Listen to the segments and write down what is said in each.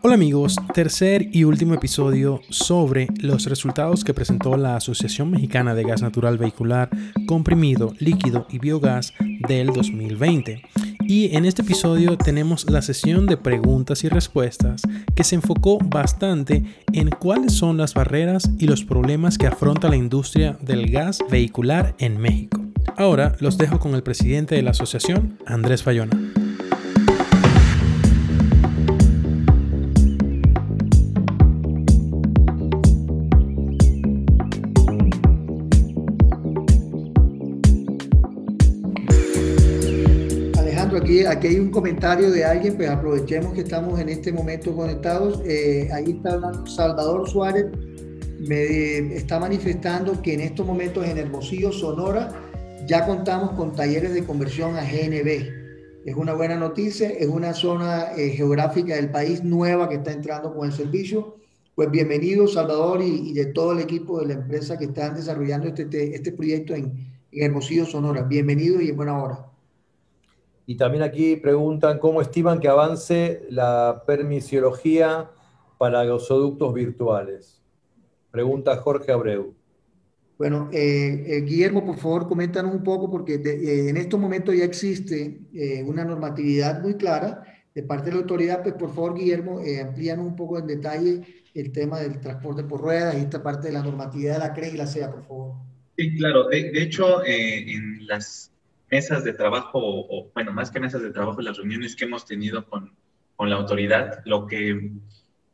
Hola amigos, tercer y último episodio sobre los resultados que presentó la Asociación Mexicana de Gas Natural Vehicular, Comprimido, Líquido y Biogás del 2020. Y en este episodio tenemos la sesión de preguntas y respuestas que se enfocó bastante en cuáles son las barreras y los problemas que afronta la industria del gas vehicular en México. Ahora los dejo con el presidente de la asociación, Andrés Fayona. Aquí, hay un comentario de alguien, pues aprovechemos que estamos en este momento conectados. Eh, ahí está Salvador Suárez, me está manifestando que en estos momentos en Hermosillo, Sonora, ya contamos con talleres de conversión a GNB. Es una buena noticia, es una zona eh, geográfica del país nueva que está entrando con el servicio. Pues bienvenido Salvador y, de todo el equipo de la empresa que están desarrollando este, este proyecto en, en Hermosillo, Sonora. Bienvenido y en buena hora. Y también aquí preguntan cómo estiman que avance la permisiología para gasoductos virtuales. Pregunta Jorge Abreu. Bueno, eh, eh, Guillermo, por favor, coméntanos un poco, porque eh, en estos momentos ya existe una normatividad muy clara de parte de la autoridad. Pues, por favor, Guillermo, amplíanos un poco en detalle el tema del transporte por ruedas y esta parte de la normatividad de la CRE y la SEA, por favor. Sí, claro. De, de hecho, en las mesas de trabajo, o bueno, más que mesas de trabajo, las reuniones que hemos tenido con, con la autoridad, lo que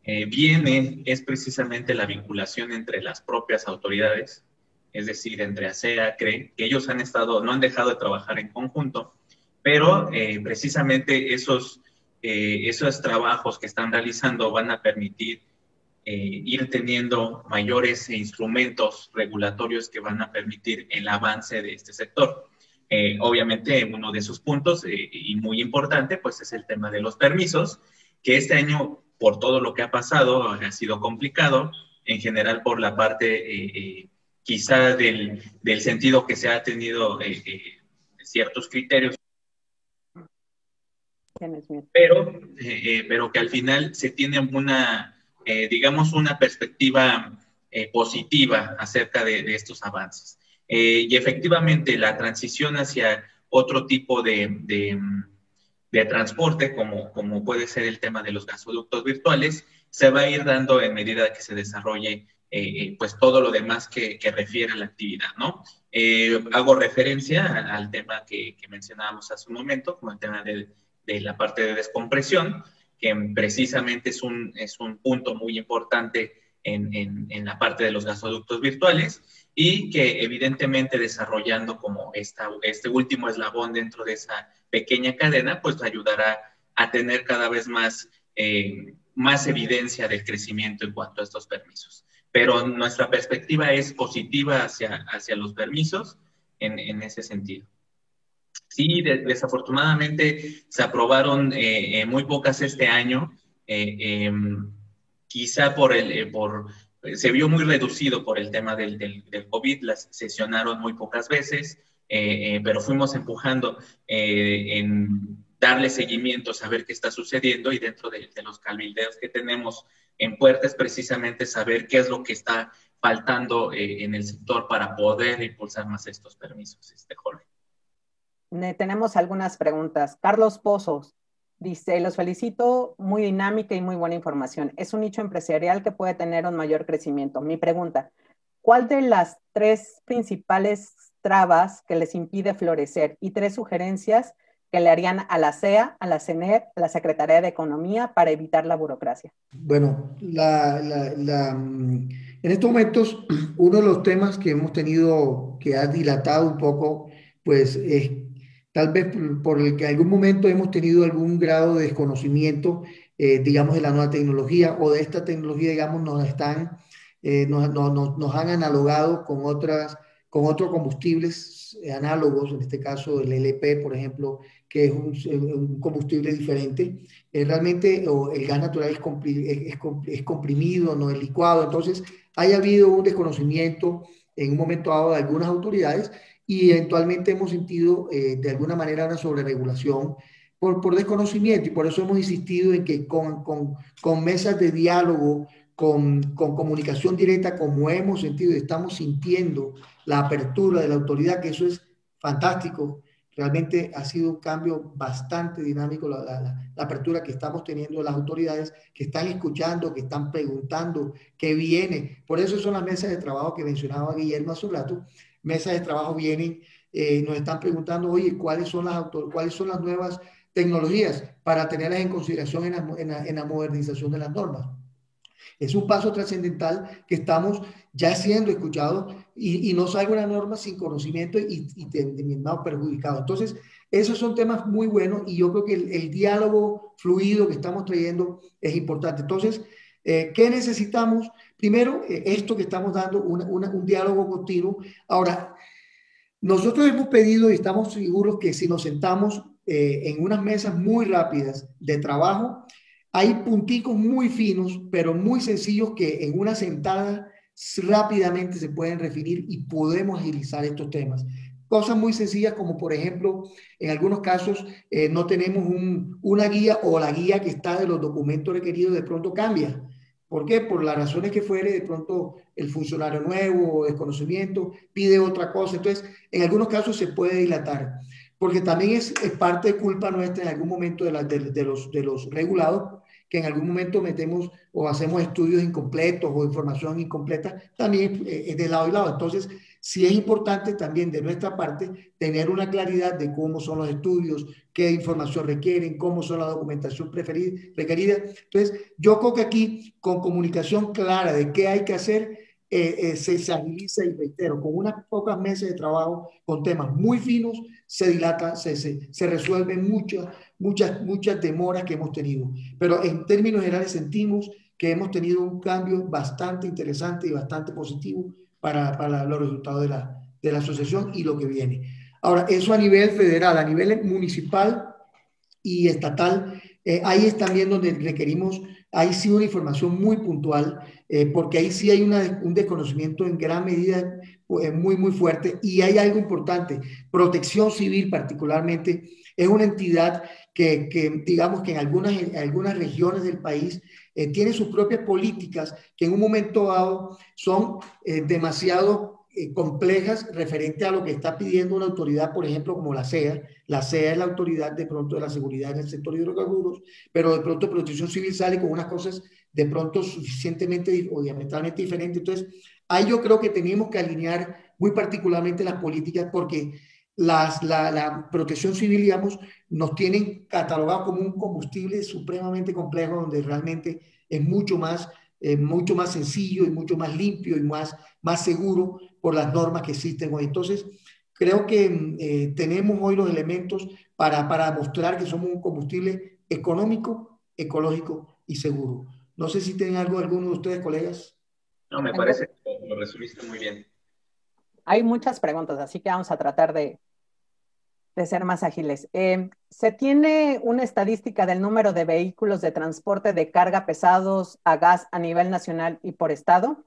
eh, viene es precisamente la vinculación entre las propias autoridades, es decir, entre ASEA, CRE, que ellos han estado, no han dejado de trabajar en conjunto, pero eh, precisamente esos, eh, esos trabajos que están realizando van a permitir ir teniendo mayores instrumentos regulatorios que van a permitir el avance de este sector. Eh, obviamente, uno de sus puntos eh, y muy importante, pues es el tema de los permisos, que este año, por todo lo que ha pasado, ha sido complicado, en general por la parte eh, quizá del, del, sentido que se ha tenido ciertos criterios. Pero, pero que al final se tiene una, digamos, una perspectiva positiva acerca de, de estos avances. Eh, y efectivamente la transición hacia otro tipo de, de, transporte, como, como puede ser el tema de los gasoductos virtuales, se va a ir dando en medida que se desarrolle eh, eh, pues todo lo demás que, que, refiere a la actividad, ¿no? hago referencia al, tema que, que, mencionábamos hace un momento, como el tema de, de la parte de descompresión, que precisamente es un, es un punto muy importante en, en, en la parte de los gasoductos virtuales y que evidentemente desarrollando como esta, este último eslabón dentro de esa pequeña cadena, pues ayudará a tener cada vez más, eh, más evidencia del crecimiento en cuanto a estos permisos. Pero nuestra perspectiva es positiva hacia, hacia los permisos en, en ese sentido. Sí, desafortunadamente se aprobaron eh, eh, muy pocas este año, em, quizá por, el, por se vio muy reducido por el tema del, del, COVID, las sesionaron muy pocas veces, eh, eh, pero fuimos empujando eh, en darle seguimiento, saber qué está sucediendo y dentro de, los cabildeos que tenemos en puertas, precisamente saber qué es lo que está faltando en el sector para poder impulsar más estos permisos, este Jorge. Tenemos algunas preguntas. Carlos Pozos, Dice, los felicito, muy dinámica y muy buena información. Es un nicho empresarial que puede tener un mayor crecimiento. Mi pregunta, ¿cuál de las tres principales trabas que les impide florecer y tres sugerencias que le harían a la CEA, a la CENER, a la Secretaría de Economía para evitar la burocracia? Bueno, en estos momentos, uno de los temas que hemos tenido, que ha dilatado un poco, pues es tal vez por, el que en algún momento hemos tenido algún grado de desconocimiento, eh, digamos, de la nueva tecnología o de esta tecnología, digamos, nos están, eh, nos, nos, han analogado con otras, con otros combustibles análogos, en este caso el LP, por ejemplo, que es un, combustible diferente. Eh, realmente el gas natural es, es, es, comprimido, no es licuado, entonces haya habido un desconocimiento en un momento dado de algunas autoridades y eventualmente hemos sentido eh, de alguna manera una sobreregulación por, por desconocimiento y por eso hemos insistido en que con, con, con mesas de diálogo, con, con, comunicación directa, como hemos sentido y estamos sintiendo la apertura de la autoridad, que eso es fantástico. Realmente ha sido un cambio bastante dinámico la, apertura que estamos teniendo las autoridades que están escuchando, que están preguntando qué viene. Por eso son las mesas de trabajo que mencionaba Guillermo hace un rato. Mesas de trabajo vienen, eh, nos están preguntando, oye, ¿cuáles son las, cuáles son las nuevas tecnologías para tenerlas en consideración en la, en la, en la modernización de las normas? Es un paso trascendental que estamos ya siendo escuchados y, y no salga una norma sin conocimiento y, y terminado perjudicado. Entonces, esos son temas muy buenos y yo creo que el, el diálogo fluido que estamos trayendo es importante. Entonces, eh, ¿qué necesitamos? Primero, eh, esto que estamos dando, una, una, un diálogo continuo. Ahora, nosotros hemos pedido y estamos seguros que si nos sentamos eh, en unas mesas muy rápidas de trabajo, hay punticos muy finos, pero muy sencillos que en una sentada rápidamente se pueden definir y podemos agilizar estos temas. Cosas muy sencillas como, por ejemplo, en algunos casos eh, no tenemos un, una guía o la guía que está de los documentos requeridos de pronto cambia. ¿Por qué? Por las razones que fuere, de pronto el funcionario nuevo o desconocimiento pide otra cosa. Entonces, en algunos casos se puede dilatar, porque también es, es parte de culpa nuestra en algún momento de, los regulados que en algún momento metemos o hacemos estudios incompletos o información incompleta, también eh, es de lado y lado. Entonces, sí es importante también de nuestra parte tener una claridad de cómo son los estudios, qué información requieren, cómo son la documentación preferida, requerida. Entonces, yo creo que aquí, con comunicación clara de qué hay que hacer, eh, eh, se, se agiliza y reitero, con unas pocas meses de trabajo, con temas muy finos, se dilata, se, se, se resuelven muchas muchas, muchas demoras que hemos tenido. Pero en términos generales sentimos que hemos tenido un cambio bastante interesante y bastante positivo para, los resultados de la, asociación y lo que viene. Ahora, eso a nivel federal, a nivel municipal y estatal, eh, ahí es también donde requerimos, ahí sí una información muy puntual, eh, porque ahí sí hay un desconocimiento en gran medida eh, muy, muy fuerte y hay algo importante, protección civil particularmente, es una entidad que, digamos que en algunas regiones del país eh, sus propias políticas que en un momento dado son eh, demasiado eh, complejas referente a lo que está pidiendo una autoridad, por ejemplo, como la CEA. La CEA es la autoridad de pronto de la seguridad en el sector hidrocarburos, pero de pronto Protección Civil sale con unas cosas de pronto suficientemente o diametralmente diferentes. Entonces, ahí yo creo que tenemos que alinear muy particularmente las políticas porque las, la, la, protección civil, digamos, nos tienen catalogado como un combustible supremamente complejo, donde realmente es mucho más, eh, mucho más sencillo y mucho más limpio y más, más seguro por las normas que existen hoy. Entonces, creo que eh, tenemos hoy los elementos para, para mostrar que somos un combustible económico, ecológico y seguro. No sé si tienen algo alguno de ustedes, colegas. No, me parece que lo resumiste muy bien. Hay muchas preguntas, así que vamos a tratar de, de ser más ágiles. Eh, ¿Se tiene una estadística del número de vehículos de transporte de carga pesados a gas a nivel nacional y por estado?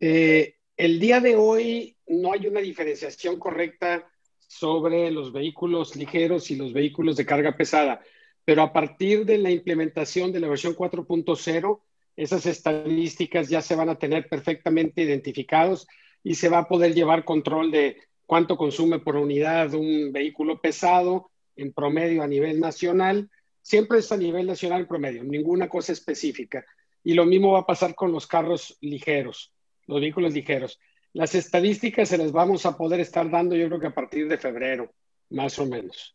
Eh, el día de hoy no hay una diferenciación correcta sobre los vehículos ligeros y los vehículos de carga pesada, pero a partir de la implementación de la versión 4.0, esas estadísticas ya se van a tener perfectamente identificados y se va a poder llevar control de cuánto consume por unidad un vehículo pesado en promedio a nivel nacional. Siempre es a nivel nacional promedio, ninguna cosa específica. Y lo mismo va a pasar con los carros ligeros, los vehículos ligeros. Las estadísticas se las vamos a poder estar dando yo creo que a partir de febrero, más o menos.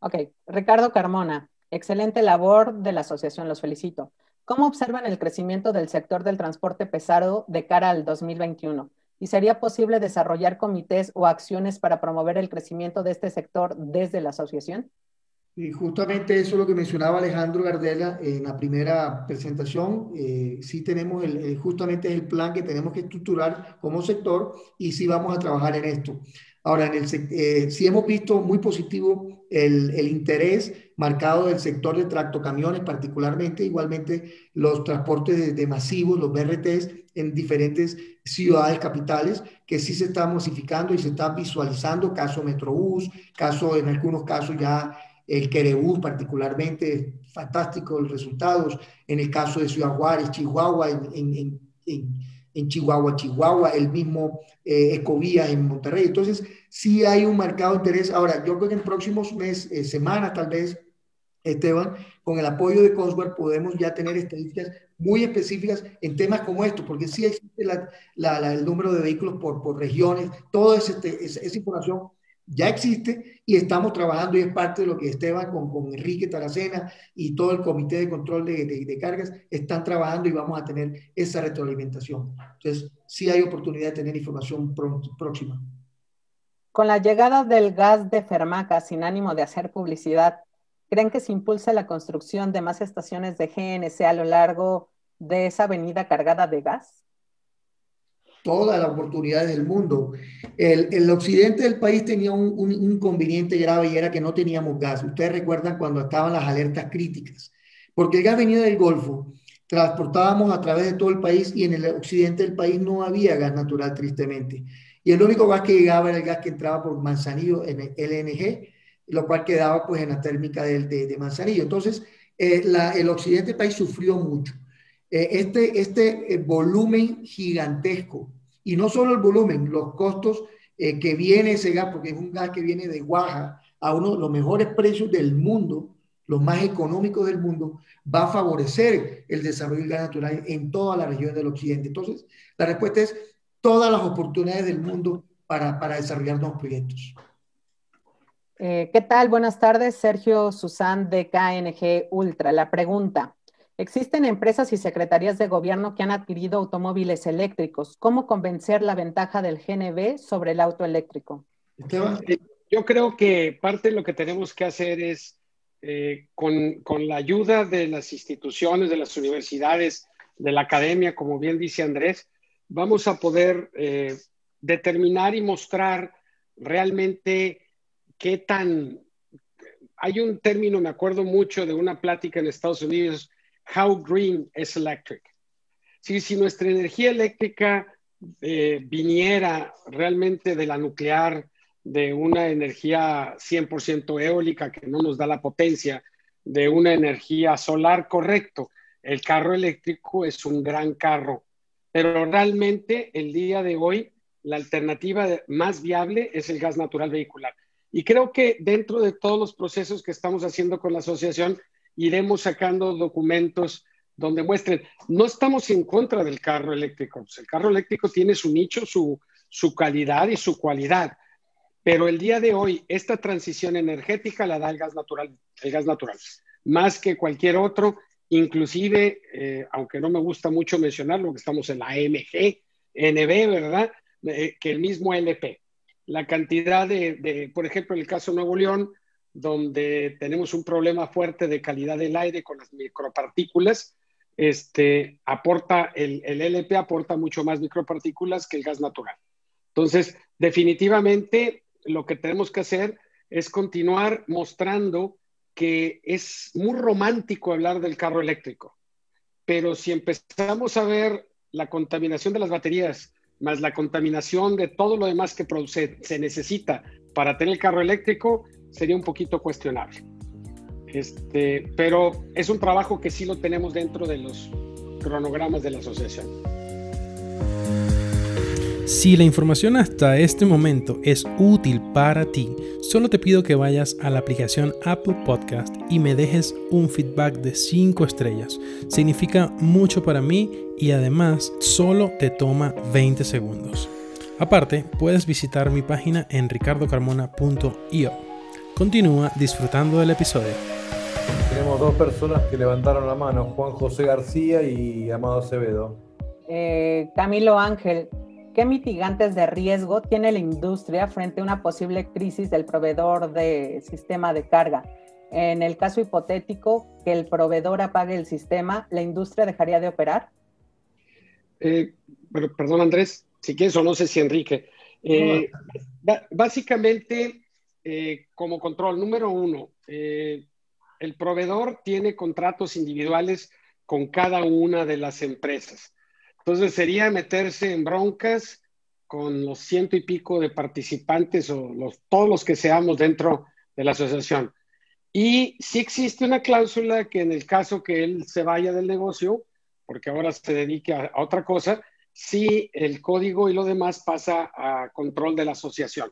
Ok, Ricardo Carmona, excelente labor de la asociación, los felicito. ¿Cómo observan el crecimiento del sector del transporte pesado de cara al 2021? ¿Y sería posible desarrollar comités o acciones para promover el crecimiento de este sector desde la asociación? Y justamente eso es lo que mencionaba Alejandro Gardela en la primera presentación. Eh, sí tenemos el, justamente el plan que tenemos que estructurar como sector y sí vamos a trabajar en esto. Ahora, en el, eh, sí hemos visto muy positivo el, el interés marcado del sector de tractocamiones, particularmente, igualmente los transportes de, masivos, los BRTs, en diferentes ciudades capitales, que sí se está masificando y se está visualizando, caso Metrobús, caso en algunos casos ya el Querebús particularmente, fantástico los resultados, en el caso de Ciudad Juárez, Chihuahua, en, en, Chihuahua, Chihuahua, el mismo eh, Ecovía en Monterrey. Entonces, sí hay un marcado interés. Ahora, yo creo que en próximos meses, eh, semanas tal vez, Esteban, con el apoyo de Cosworth podemos ya tener estadísticas muy específicas en temas como estos, porque sí existe el número de vehículos por, por regiones, toda este, esa información ya existe y estamos trabajando y es parte de lo que Esteban con, con Enrique Taracena y todo el comité de control de, de, cargas están trabajando y vamos a tener esa retroalimentación. Entonces, sí hay oportunidad de tener información próxima. Con la llegada del gas de Fermaca, sin ánimo de hacer publicidad, ¿creen que se impulsa la construcción de más estaciones de GNC a lo largo de esa avenida cargada de gas? todas las oportunidades del mundo. El, el occidente del país tenía un, un, inconveniente grave y era que no teníamos gas. Ustedes recuerdan cuando estaban las alertas críticas, porque el gas venía del Golfo, transportábamos a través de todo el país y en el occidente del país no había gas natural, tristemente. Y el único gas que llegaba era el gas que entraba por Manzanillo en el LNG, lo cual quedaba pues en la térmica de, de, de Manzanillo. Entonces, eh, el occidente del país sufrió mucho. Eh, este, este eh, volumen gigantesco, y no solo el volumen, los costos que viene ese gas, porque es un gas que viene de Guaja a uno de los mejores precios del mundo, los más económicos del mundo, va a favorecer el desarrollo del gas natural en toda la región del occidente. Entonces, la respuesta es todas las oportunidades del mundo para, para desarrollar nuevos proyectos. ¿Qué tal? Buenas tardes, Sergio Susan de KNG Ultra. La pregunta, Existen empresas y secretarías de gobierno que han adquirido automóviles eléctricos. ¿Cómo convencer la ventaja del GNB sobre el auto eléctrico? Eh, yo creo que parte de lo que tenemos que hacer es, eh, con, la ayuda de las instituciones, de las universidades, de la academia, como bien dice Andrés, vamos a poder eh, determinar y mostrar realmente qué tan... Hay un término, me acuerdo mucho de una plática en Estados Unidos, how green is electric. Si, si nuestra energía eléctrica eh, viniera realmente de la nuclear, de una energía 100% eólica que no nos da la potencia, de una energía solar, correcto. El carro eléctrico es un gran carro, pero realmente el día de hoy la alternativa más viable es el gas natural vehicular. Y creo que dentro de todos los procesos que estamos haciendo con la asociación, iremos sacando documentos donde muestren, no estamos en contra del carro eléctrico, el carro eléctrico tiene su nicho, su, su calidad y su cualidad, pero el día de hoy esta transición energética la da el gas natural, el gas natural, más que cualquier otro, inclusive, eh, aunque no me gusta mucho mencionarlo, que estamos en la AMG, NB, ¿verdad? Eh, que el mismo LP. La cantidad de, por ejemplo, en el caso de Nuevo León, donde tenemos un problema fuerte de calidad del aire con las micropartículas, este, aporta, el, el LP aporta mucho más micropartículas que el gas natural. Entonces, definitivamente lo que tenemos que hacer es continuar mostrando que es muy romántico hablar del carro eléctrico, pero si empezamos a ver la contaminación de las baterías, más la contaminación de todo lo demás que produce, se necesita para tener el carro eléctrico, sería un poquito cuestionable. Este, pero es un trabajo que sí lo tenemos dentro de los cronogramas de la asociación. Si la información hasta este momento es útil para ti, solo te pido que vayas a la aplicación Apple Podcast y me dejes un feedback de 5 estrellas. Significa mucho para mí y además solo te toma 20 segundos. Aparte, puedes visitar mi página en ricardocarmona.io. Continúa disfrutando del episodio. Tenemos dos personas que levantaron la mano, Juan José García y Amado Acevedo. Eh, Camilo Ángel, ¿qué mitigantes de riesgo tiene la industria frente a una posible crisis del proveedor de sistema de carga? En el caso hipotético que el proveedor apague el sistema, ¿la industria dejaría de operar? Eh, perdón, Andrés, si quieres o no sé si Enrique. Eh, básicamente, eh, como control, número uno, eh, el proveedor tiene contratos individuales con cada una de las empresas. Entonces sería meterse en broncas con los ciento y pico de participantes o los, todos los que seamos dentro de la asociación. Y si existe una cláusula que en el caso que él se vaya del negocio, porque ahora se dedique a, a otra cosa, si el código y lo demás pasa a control de la asociación.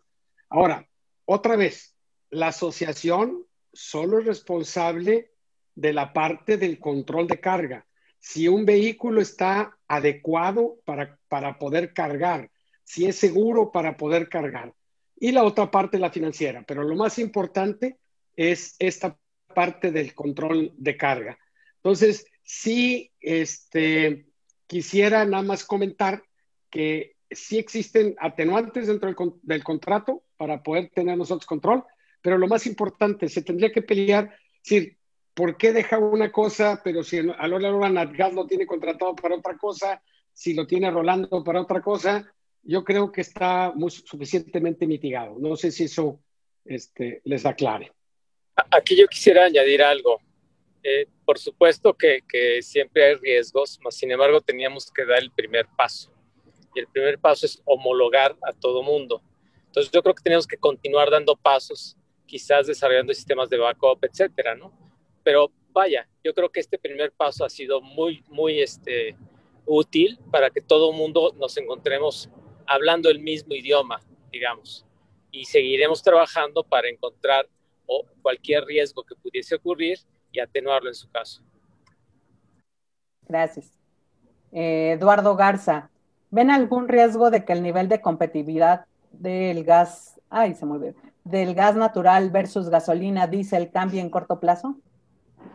Ahora, otra vez, la asociación solo es responsable de la parte del control de carga. Si un vehículo está adecuado para, para poder cargar, si es seguro para poder cargar. Y la otra parte, la financiera. Pero lo más importante es esta parte del control de carga. Entonces, sí, este, quisiera nada más comentar que sí existen atenuantes dentro del, del, contrato para poder tener nosotros control, pero lo más importante, se tendría que pelear, decir, ¿por qué deja una cosa, pero si a la hora Natgas lo tiene contratado para otra cosa, si lo tiene Rolando para otra cosa? Yo creo que está muy, suficientemente mitigado. No sé si eso este, les aclare. Aquí yo quisiera añadir algo. Eh, por supuesto que, que, siempre hay riesgos, mas sin embargo teníamos que dar el primer paso. Y el primer paso es homologar a todo mundo. Entonces yo creo que tenemos que continuar dando pasos, quizás desarrollando sistemas de backup, etcétera, ¿no? Pero vaya, yo creo que este primer paso ha sido muy, muy este, útil para que todo mundo nos encontremos hablando el mismo idioma, digamos. Y seguiremos trabajando para encontrar cualquier riesgo que pudiese ocurrir y atenuarlo en su caso. Gracias. Eh, Eduardo Garza, ¿ven algún riesgo de que el nivel de competitividad del gas, ay, se mueve, del gas natural versus gasolina, diésel cambie en corto plazo?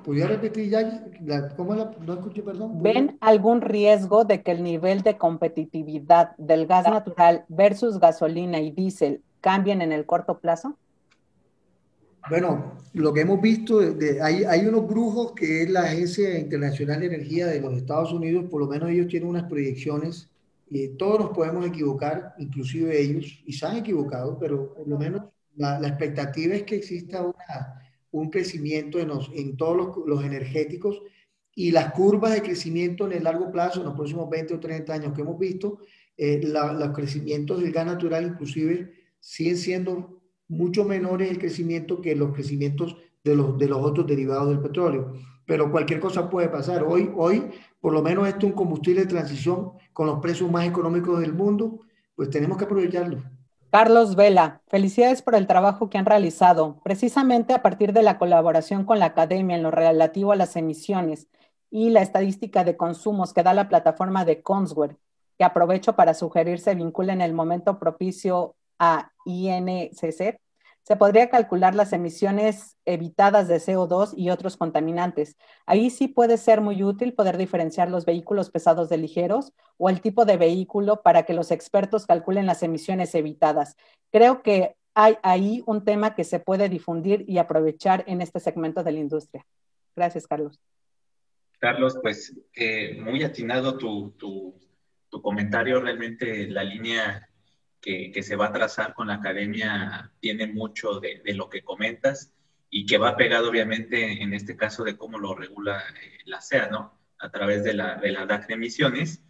¿Podría repetir ya? ¿Cómo la, no escuché, perdón? ¿Ven algún riesgo de que el nivel de competitividad del gas natural versus gasolina y diésel cambien en el corto plazo? Bueno, lo que hemos visto, de, hay, hay, unos brujos que es la Agencia Internacional de Energía de los Estados Unidos, por lo menos ellos tienen unas proyecciones, y todos nos podemos equivocar, inclusive ellos, y se han equivocado, pero por lo menos la, la expectativa es que exista una, un crecimiento en, los, en todos los, los, energéticos y las curvas de crecimiento en el largo plazo, en los próximos 20 o 30 años que hemos visto, eh, los crecimientos del gas natural inclusive siguen siendo mucho menores el crecimiento que los crecimientos de los, de los otros derivados del petróleo. Pero cualquier cosa puede pasar. Hoy, hoy, por lo menos esto es un combustible de transición con los precios más económicos del mundo, pues tenemos que aprovecharlo. Carlos Vela, felicidades por el trabajo que han realizado, precisamente a partir de la colaboración con la academia en lo relativo a las emisiones y la estadística de consumos que da la plataforma de Consware, que aprovecho para sugerir se vincula en el momento propicio a INCC, se podría calcular las emisiones evitadas de CO2 y otros contaminantes. Ahí sí puede ser muy útil poder diferenciar los vehículos pesados de ligeros o el tipo de vehículo para que los expertos calculen las emisiones evitadas. Creo que hay ahí un tema que se puede difundir y aprovechar en este segmento de la industria. Gracias, Carlos. Carlos, pues eh, muy atinado tu, comentario. Realmente la línea que, se va a trazar con la academia tiene mucho de, lo que comentas y que va pegado obviamente en este caso de cómo lo regula eh, la CEA, ¿no? A través de la, de la DAC de emisiones,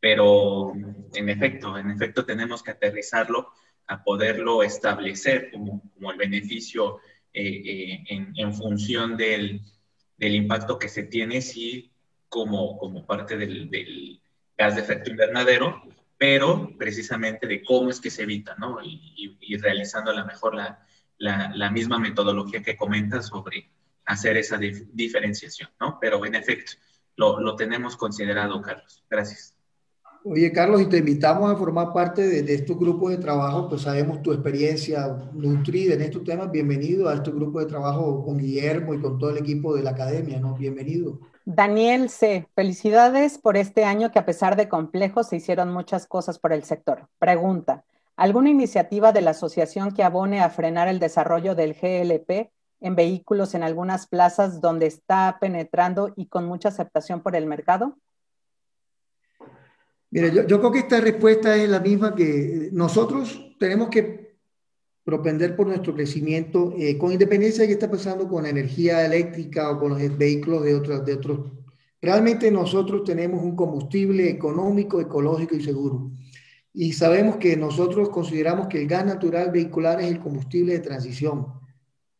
pero en efecto, en efecto tenemos que aterrizarlo a poderlo establecer como, como el beneficio eh, eh, en, función del, del, impacto que se tiene, sí, como, como parte del gas de efecto invernadero, pero precisamente de cómo es que se evita, ¿no? Y, y, y realizando a lo mejor la, la, la, misma metodología que comentas sobre hacer esa dif diferenciación, ¿no? Pero en efecto, lo, lo, tenemos considerado, Carlos. Gracias. Oye, Carlos, y te invitamos a formar parte de, de estos grupos de trabajo, pues sabemos tu experiencia nutrida en estos temas. Bienvenido a este grupo de trabajo con Guillermo y con todo el equipo de la academia, ¿no? Bienvenido. Daniel C., felicidades por este año que a pesar de complejos se hicieron muchas cosas por el sector. Pregunta, ¿alguna iniciativa de la asociación que abone a frenar el desarrollo del GLP en vehículos en algunas plazas donde está penetrando y con mucha aceptación por el mercado? Mira, yo, yo creo que esta respuesta es la misma que nosotros tenemos que propender por nuestro crecimiento, eh, con independencia de qué está pasando con la energía eléctrica o con los vehículos de otros, de otros. Realmente nosotros tenemos un combustible económico, ecológico y seguro. Y sabemos que nosotros consideramos que el gas natural vehicular es el combustible de transición.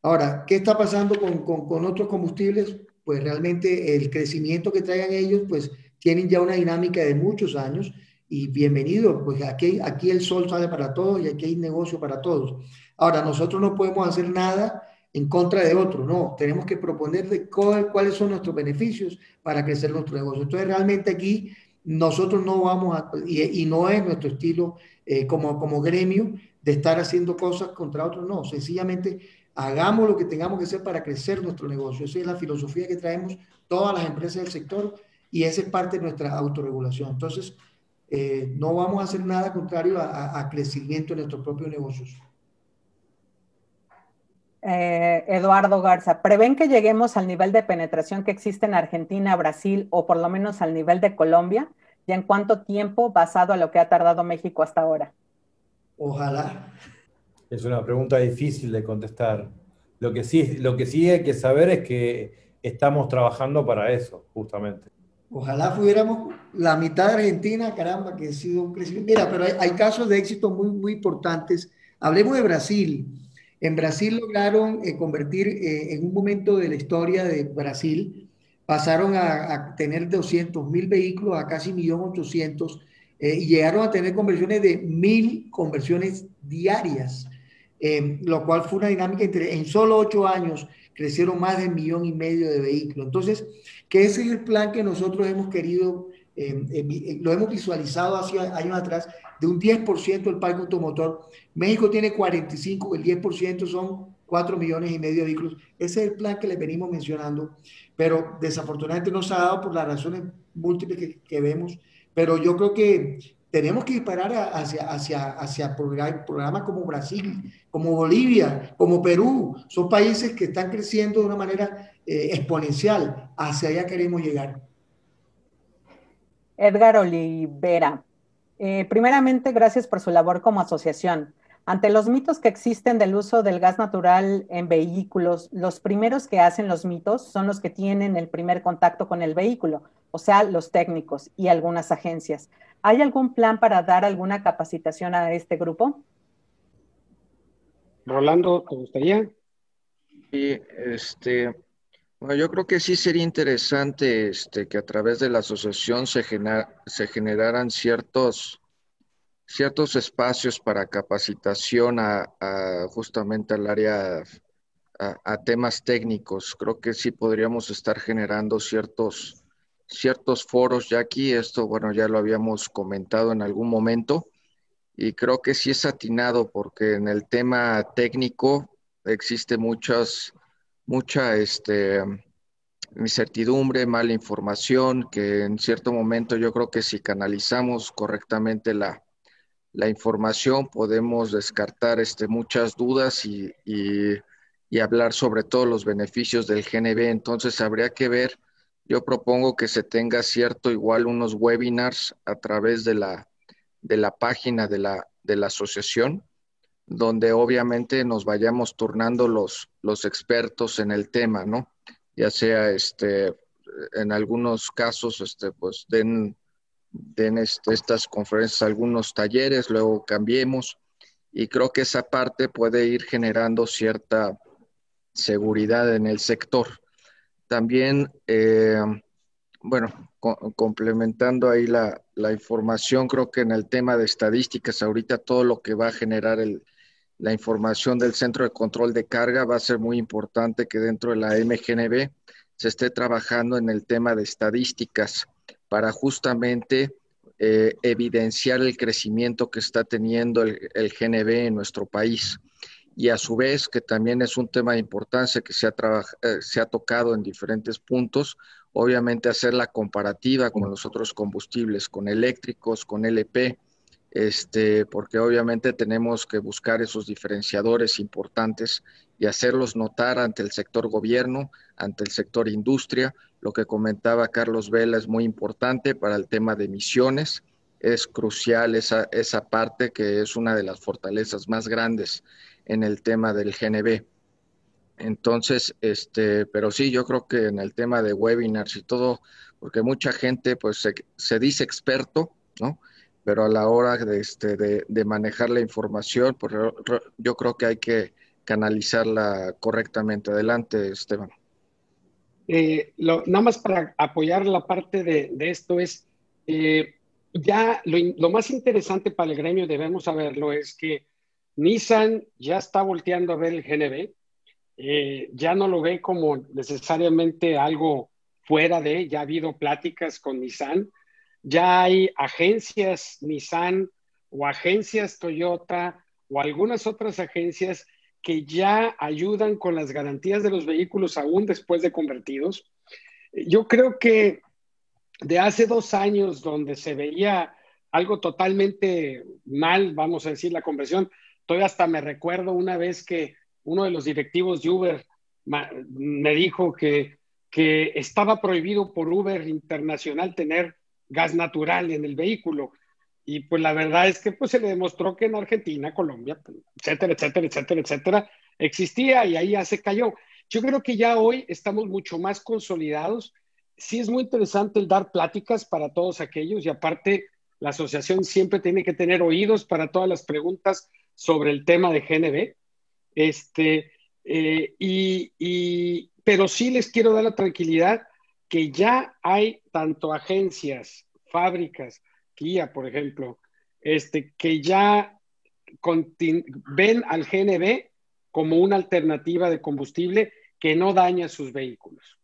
Ahora, ¿qué está pasando con, con, con otros combustibles? Pues realmente el crecimiento que traigan ellos, pues tienen ya una dinámica de muchos años y bienvenido, pues aquí, aquí el sol sale para todos y aquí hay negocio para todos. Ahora, nosotros no podemos hacer nada en contra de otros, no, tenemos que proponer de cuáles son nuestros beneficios para crecer nuestro negocio. Entonces, realmente aquí nosotros no vamos a, y, no es nuestro estilo eh, como, como gremio de estar haciendo cosas contra otros, no, sencillamente hagamos lo que tengamos que hacer para crecer nuestro negocio. Esa es la filosofía que traemos todas las empresas del sector y esa es parte de nuestra autorregulación. Entonces, eh, no vamos a hacer nada contrario a, crecimiento de nuestros propios negocios. Eh, Eduardo Garza, ¿prevén que lleguemos al nivel de penetración que existe en Argentina, Brasil o por lo menos al nivel de Colombia? ¿Y en cuánto tiempo basado a lo que ha tardado México hasta ahora? Ojalá. Es una pregunta difícil de contestar. Lo que sí, lo que sí hay que saber es que estamos trabajando para eso, justamente. Ojalá fuéramos la mitad de Argentina, caramba, que ha sido un crecimiento. Mira, pero hay, casos de éxito muy, muy importantes. Hablemos de Brasil. En Brasil lograron eh, convertir eh, en un momento de la historia de Brasil, pasaron a, tener 200 mil vehículos a casi 1.800.000 eh, y llegaron a tener conversiones de mil conversiones diarias, lo cual fue una dinámica entre, en solo ocho años crecieron más de un millón y medio de vehículos. Entonces, que ese es el plan que nosotros hemos querido, eh, eh, lo hemos visualizado hace años atrás, de un 10% del parque automotor. México tiene 45, el 10% son 4 millones y medio de vehículos. Ese es el plan que les venimos mencionando, pero desafortunadamente no se ha dado por las razones múltiples que, que vemos. Pero yo creo que tenemos que disparar hacia, hacia, hacia programas como Brasil, como Bolivia, como Perú. Son países que están creciendo de una manera eh, exponencial. Hacia allá queremos llegar. Edgar Olivera, eh, primeramente, gracias por su labor como asociación. Ante los mitos que existen del uso del gas natural en vehículos, los primeros que hacen los mitos son los que tienen el primer contacto con el vehículo, o sea, los técnicos y algunas agencias. ¿Hay algún plan para dar alguna capacitación a este grupo? Rolando, ¿te gustaría? Sí, este, bueno, yo creo que sí sería interesante este, que a través de la asociación se, se generaran ciertos, ciertos espacios para capacitación a, justamente al área, a, temas técnicos. Creo que sí podríamos estar generando ciertos ciertos foros ya aquí, esto bueno, ya lo habíamos comentado en algún momento y creo que sí es atinado porque en el tema técnico existe muchas, mucha este, incertidumbre, mala información, que en cierto momento yo creo que si canalizamos correctamente la, la información podemos descartar este, muchas dudas y, y, y hablar sobre todos los beneficios del GNB. Entonces habría que ver yo propongo que se tenga cierto igual unos webinars a través de la, de la página de la, de la asociación, donde obviamente nos vayamos turnando los, los expertos en el tema, ¿no? Ya sea este, en algunos casos, este, pues den, den este, estas conferencias algunos talleres, luego cambiemos. Y creo que esa parte puede ir generando cierta seguridad en el sector. También, eh, bueno, complementando ahí la, información, creo que en el tema de estadísticas, ahorita todo lo que va a generar la información del centro de control de carga va a ser muy importante que dentro de la MGNB se esté trabajando en el tema de estadísticas para justamente eh, evidenciar el crecimiento que está teniendo el, el GNB en nuestro país y a su vez que también es un tema de importancia que se ha, eh, se ha tocado en diferentes puntos, obviamente hacer la comparativa con los otros combustibles, con eléctricos, con LP, este, porque obviamente tenemos que buscar esos diferenciadores importantes y hacerlos notar ante el sector gobierno, ante el sector industria. Lo que comentaba Carlos Vela es muy importante para el tema de emisiones. Es crucial esa, esa parte que es una de las fortalezas más grandes en el tema del GNB. Entonces, este, pero sí, yo creo que en el tema de webinars y todo, porque mucha gente pues se, dice experto, ¿no? Pero a la hora de, este, de, manejar la información, pues yo creo que hay que canalizarla correctamente. Adelante, Esteban. Eh, nada más para apoyar la parte de, esto es, eh, ya lo, más interesante para el gremio, debemos saberlo, es que Nissan ya está volteando a ver el GNB, eh, ya no lo ve como necesariamente algo fuera de, ya ha habido pláticas con Nissan, ya hay agencias Nissan o agencias Toyota o algunas otras agencias que ya ayudan con las garantías de los vehículos aún después de convertidos. Yo creo que de hace dos años donde se veía algo totalmente mal, vamos a decir, la conversión, todavía hasta me recuerdo una vez que uno de los directivos de Uber me dijo que, que estaba prohibido por Uber Internacional tener gas natural en el vehículo. Y pues la verdad es que pues se le demostró que en Argentina, Colombia, etcétera, etcétera, etcétera, etcétera, existía y ahí ya se cayó. Yo creo que ya hoy estamos mucho más consolidados. Sí es muy interesante el dar pláticas para todos aquellos y aparte la asociación siempre tiene que tener oídos para todas las preguntas sobre el tema de GNB. Este, eh, y, y, pero sí les quiero dar la tranquilidad que ya hay tanto agencias, fábricas, Kia, por ejemplo, este, que ya ven al GNB como una alternativa de combustible que no daña sus vehículos.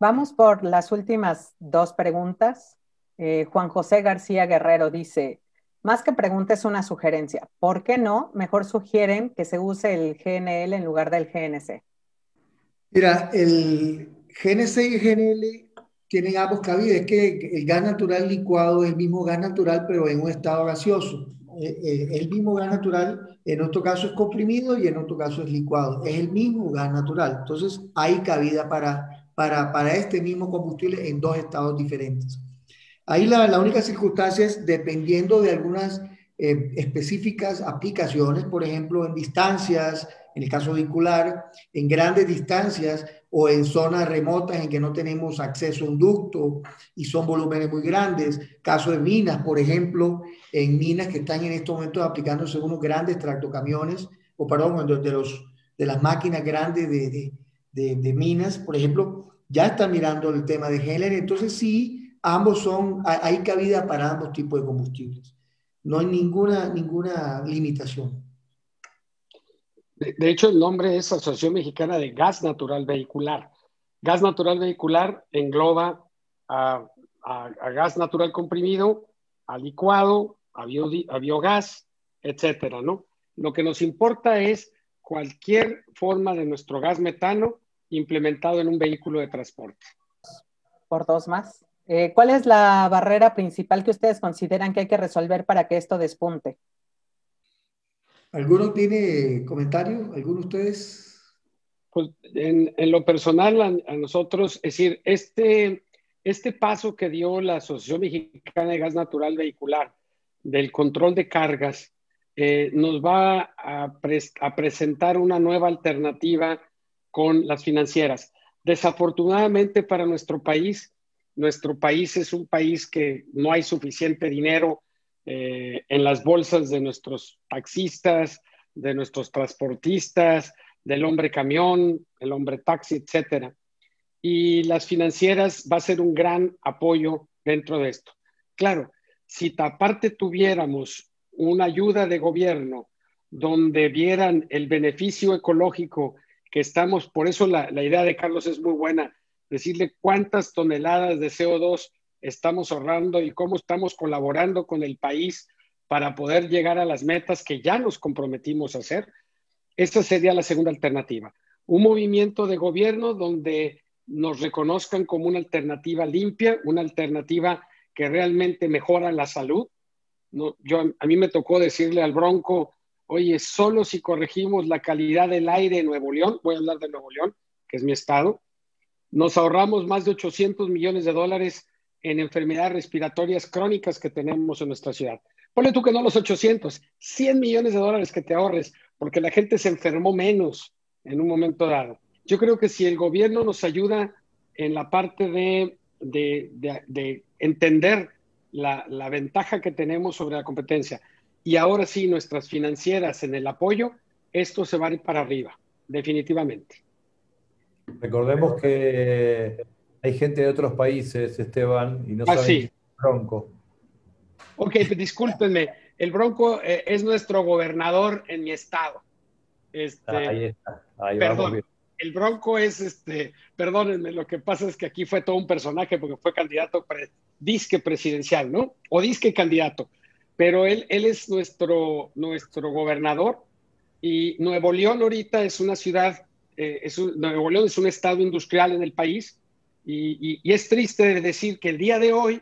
Vamos por las últimas dos preguntas. Eh, Juan José García Guerrero dice, más que pregunta es una sugerencia. ¿Por qué no? Mejor sugieren que se use el GNL en lugar del GNC. Mira, el GNC y GNL tienen ambos cabidas. Es que el gas natural licuado es el mismo gas natural, pero en un estado gaseoso. Eh, eh, el mismo gas natural, en otro caso es comprimido y en otro caso es licuado. Es el mismo gas natural. Entonces hay cabida para, para, para este mismo combustible en dos estados diferentes. Ahí la, única circunstancia es dependiendo de algunas eh, específicas aplicaciones, por ejemplo, en distancias, en el caso vehicular, en grandes distancias, o en zonas remotas en que no tenemos acceso a un ducto y son volúmenes muy grandes. Caso de minas, por ejemplo, en minas que están en estos momentos aplicándose unos grandes tractocamiones, o perdón, de, los, de las máquinas grandes de, de, de, minas, por ejemplo, ya están mirando el tema de GLN. Entonces sí, ambos son, hay cabida para ambos tipos de combustibles. No hay ninguna, ninguna limitación. De, hecho, el nombre es Asociación Mexicana de Gas Natural Vehicular. Gas natural vehicular engloba a, gas natural comprimido, a licuado, a, a biogás, etcétera, ¿no? Lo que nos importa es cualquier forma de nuestro gas metano implementado en un vehículo de transporte. Por dos más. Eh, ¿Cuál es la barrera principal que ustedes consideran que hay que resolver para que esto despunte? ¿Alguno tiene comentario? ¿Alguno de ustedes? Pues en, lo personal, a, nosotros, es decir, este, este paso que dio la Asociación Mexicana de Gas Natural Vehicular del control de cargas, eh, nos va a, a presentar una nueva alternativa con las financieras. Desafortunadamente para nuestro país, nuestro país es un país que no hay suficiente dinero eh, en las bolsas de nuestros taxistas, de nuestros transportistas, del hombre camión, el hombre taxi, etcétera. Y las financieras va a ser un gran apoyo dentro de esto. Claro, si aparte tuviéramos una ayuda de gobierno donde vieran el beneficio ecológico que estamos, por eso la, la idea de Carlos es muy buena, decirle cuántas toneladas de CO2 estamos ahorrando y cómo estamos colaborando con el país para poder llegar a las metas que ya nos comprometimos a hacer. Esa sería la segunda alternativa. Un movimiento de gobierno donde nos reconozcan como una alternativa limpia, una alternativa que realmente mejora la salud. Yo, a mí me tocó decirle al Bronco, oye, solo si corregimos la calidad del aire en Nuevo León, voy a hablar de Nuevo León, que es mi estado, nos ahorramos más de 800 millones de dólares en enfermedades respiratorias crónicas que tenemos en nuestra ciudad. Ponle tú que no los 800, 100 millones de dólares que te ahorres porque la gente se enfermó menos en un momento dado. Yo creo que si el gobierno nos ayuda en la parte de, de, entender la, la, ventaja que tenemos sobre la competencia y ahora sí nuestras financieras en el apoyo, esto se va a ir para arriba, definitivamente. Recordemos que hay gente de otros países, Esteban, y no ah, saben Bronco. Ok, pues discúlpenme. El Bronco eh, es nuestro gobernador en mi estado. Este, ahí está. Ahí perdón, el Bronco es, este, perdónenme, lo que pasa es que aquí fue todo un personaje porque fue candidato disque presidencial, ¿no? O disque candidato. Pero él, él es nuestro, nuestro gobernador y Nuevo León ahorita es una ciudad, eh, es Nuevo León es un estado industrial en el país y, es triste decir que el día de hoy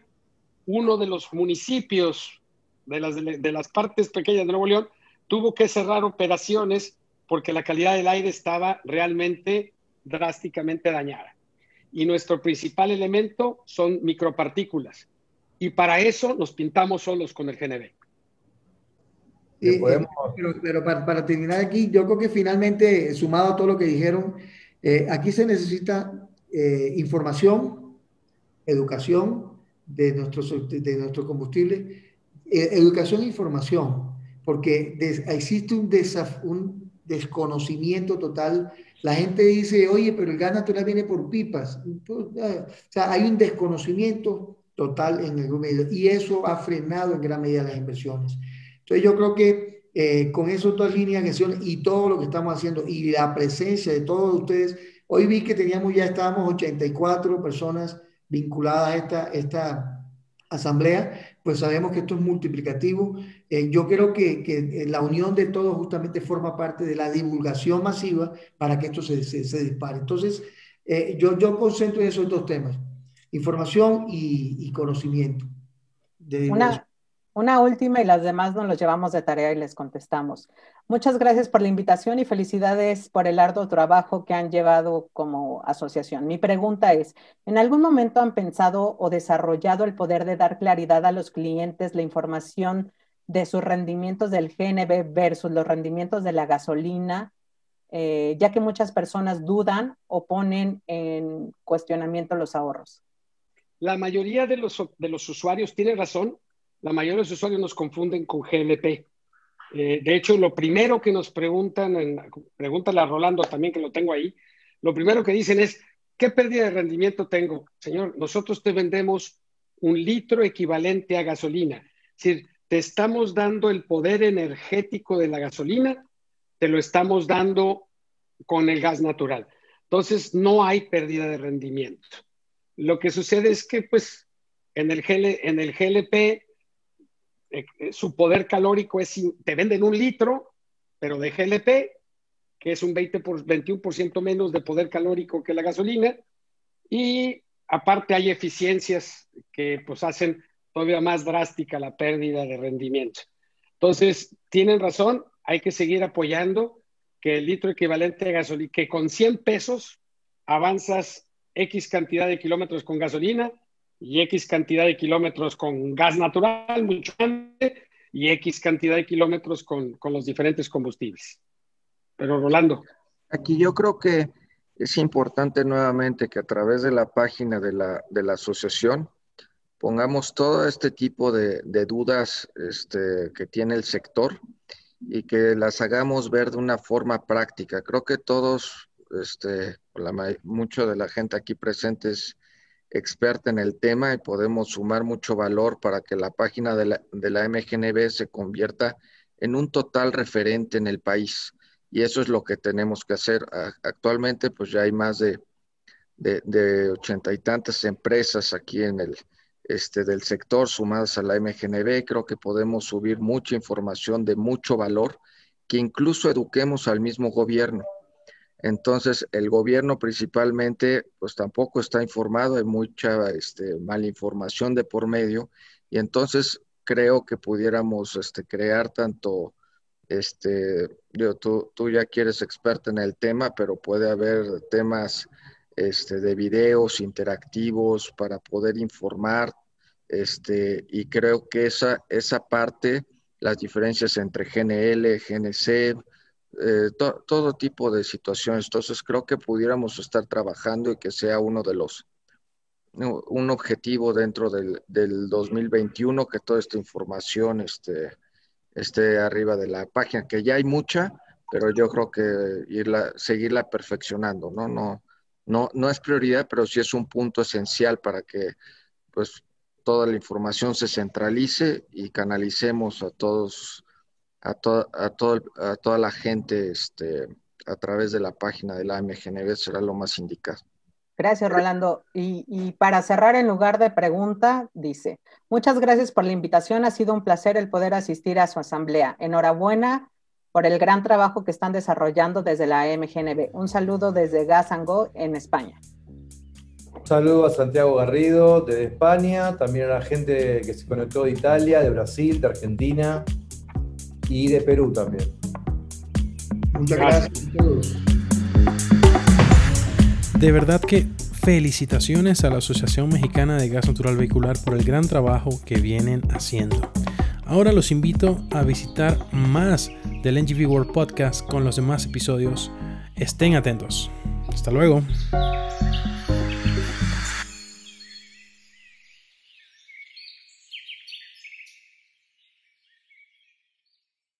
uno de los municipios de las, de las partes pequeñas de Nuevo León tuvo que cerrar operaciones porque la calidad del aire estaba realmente drásticamente dañada. Y nuestro principal elemento son micropartículas. Y para eso nos pintamos solos con el GNB. Eh, pero, para, terminar aquí, yo creo que finalmente, sumado a todo lo que dijeron, eh, aquí se necesita eh, información, educación de nuestros, de nuestro combustible, educación e información, porque existe un, un desconocimiento total. La gente dice, oye, pero el gas natural viene por pipas. Pues, o sea, hay un desconocimiento total en el medio y eso ha frenado en gran medida las inversiones. Entonces yo creo que eh, con esas dos líneas de acción y todo lo que estamos haciendo y la presencia de todos ustedes, Hoy vi que teníamos ya estábamos 84 personas vinculadas a esta, esta asamblea, pues sabemos que esto es multiplicativo. Eh, yo creo que, que, la unión de todos justamente forma parte de la divulgación masiva para que esto se, se, dispare. Entonces, eh, yo, yo concentro en esos dos temas, información y, y conocimiento. De Una, una última y las demás nos los llevamos de tarea y les contestamos. Muchas gracias por la invitación y felicidades por el arduo trabajo que han llevado como asociación. Mi pregunta es, ¿en algún momento han pensado o desarrollado el poder de dar claridad a los clientes la información de sus rendimientos del GNB versus los rendimientos de la gasolina, eh, ya que muchas personas dudan o ponen en cuestionamiento los ahorros? La mayoría de los, de los usuarios tiene razón la mayoría de los usuarios nos confunden con GLP. Eh, de hecho, lo primero que nos preguntan, en, pregúntale a Rolando también que lo tengo ahí, lo primero que dicen es, ¿qué pérdida de rendimiento tengo? Señor, nosotros te vendemos un litro equivalente a gasolina. Es decir, te estamos dando el poder energético de la gasolina, te lo estamos dando con el gas natural. Entonces, no hay pérdida de rendimiento. Lo que sucede es que, pues, en el, en el GLP eh, eh, su poder calórico es, te venden un litro, pero de GLP, que es un 20 por, 21% menos de poder calórico que la gasolina, y aparte hay eficiencias que pues hacen todavía más drástica la pérdida de rendimiento. Entonces, tienen razón, hay que seguir apoyando que el litro equivalente de gasolina, que con 100 pesos avanzas X cantidad de kilómetros con gasolina y X cantidad de kilómetros con gas natural, mucho antes, y X cantidad de kilómetros con, con los diferentes combustibles. Pero Rolando. Aquí yo creo que es importante nuevamente que a través de la página de la, de la asociación pongamos todo este tipo de, de dudas este, que tiene el sector y que las hagamos ver de una forma práctica. Creo que todos, este, la, mucho de la gente aquí presente es experta en el tema y podemos sumar mucho valor para que la página de la, de la MGNB se convierta en un total referente en el país. Y eso es lo que tenemos que hacer. Actualmente, pues ya hay más de, de, ochenta y tantas empresas aquí en el este, del sector sumadas a la MGNB. Creo que podemos subir mucha información de mucho valor, que incluso eduquemos al mismo gobierno entonces, el gobierno principalmente, pues tampoco está informado, hay mucha este, malinformación de por medio, y entonces creo que pudiéramos este, crear tanto, este, tú, tú ya quieres experta en el tema, pero puede haber temas este, de videos interactivos para poder informar, este, y creo que esa, esa parte, las diferencias entre GNL, GNC, eh, todo tipo de situaciones. Entonces creo que pudiéramos estar trabajando y que sea uno de los, un objetivo dentro del, del 2021, que toda esta información esté, esté arriba de la página, que ya hay mucha, pero yo creo que irla, seguirla perfeccionando, ¿no? No, no, no es prioridad, pero sí es un punto esencial para que pues toda la información se centralice y canalicemos a todos, a, a, todo, a toda la gente este, a través de la página de la AMGNB, será lo más indicado. Gracias, Rolando. Y, y, para cerrar, en lugar de pregunta, dice, muchas gracias por la invitación. Ha sido un placer el poder asistir a su asamblea. Enhorabuena por el gran trabajo que están desarrollando desde la MGNB. Un saludo desde Gas en España. Un saludo a Santiago Garrido desde España, también a la gente que se conectó de Italia, de Brasil, de Argentina y de Perú también. Muchas gracias. De verdad que felicitaciones a la Asociación Mexicana de Gas Natural Vehicular por el gran trabajo que vienen haciendo. Ahora los invito a visitar más del NGV World Podcast con los demás episodios. Estén atentos. Hasta luego.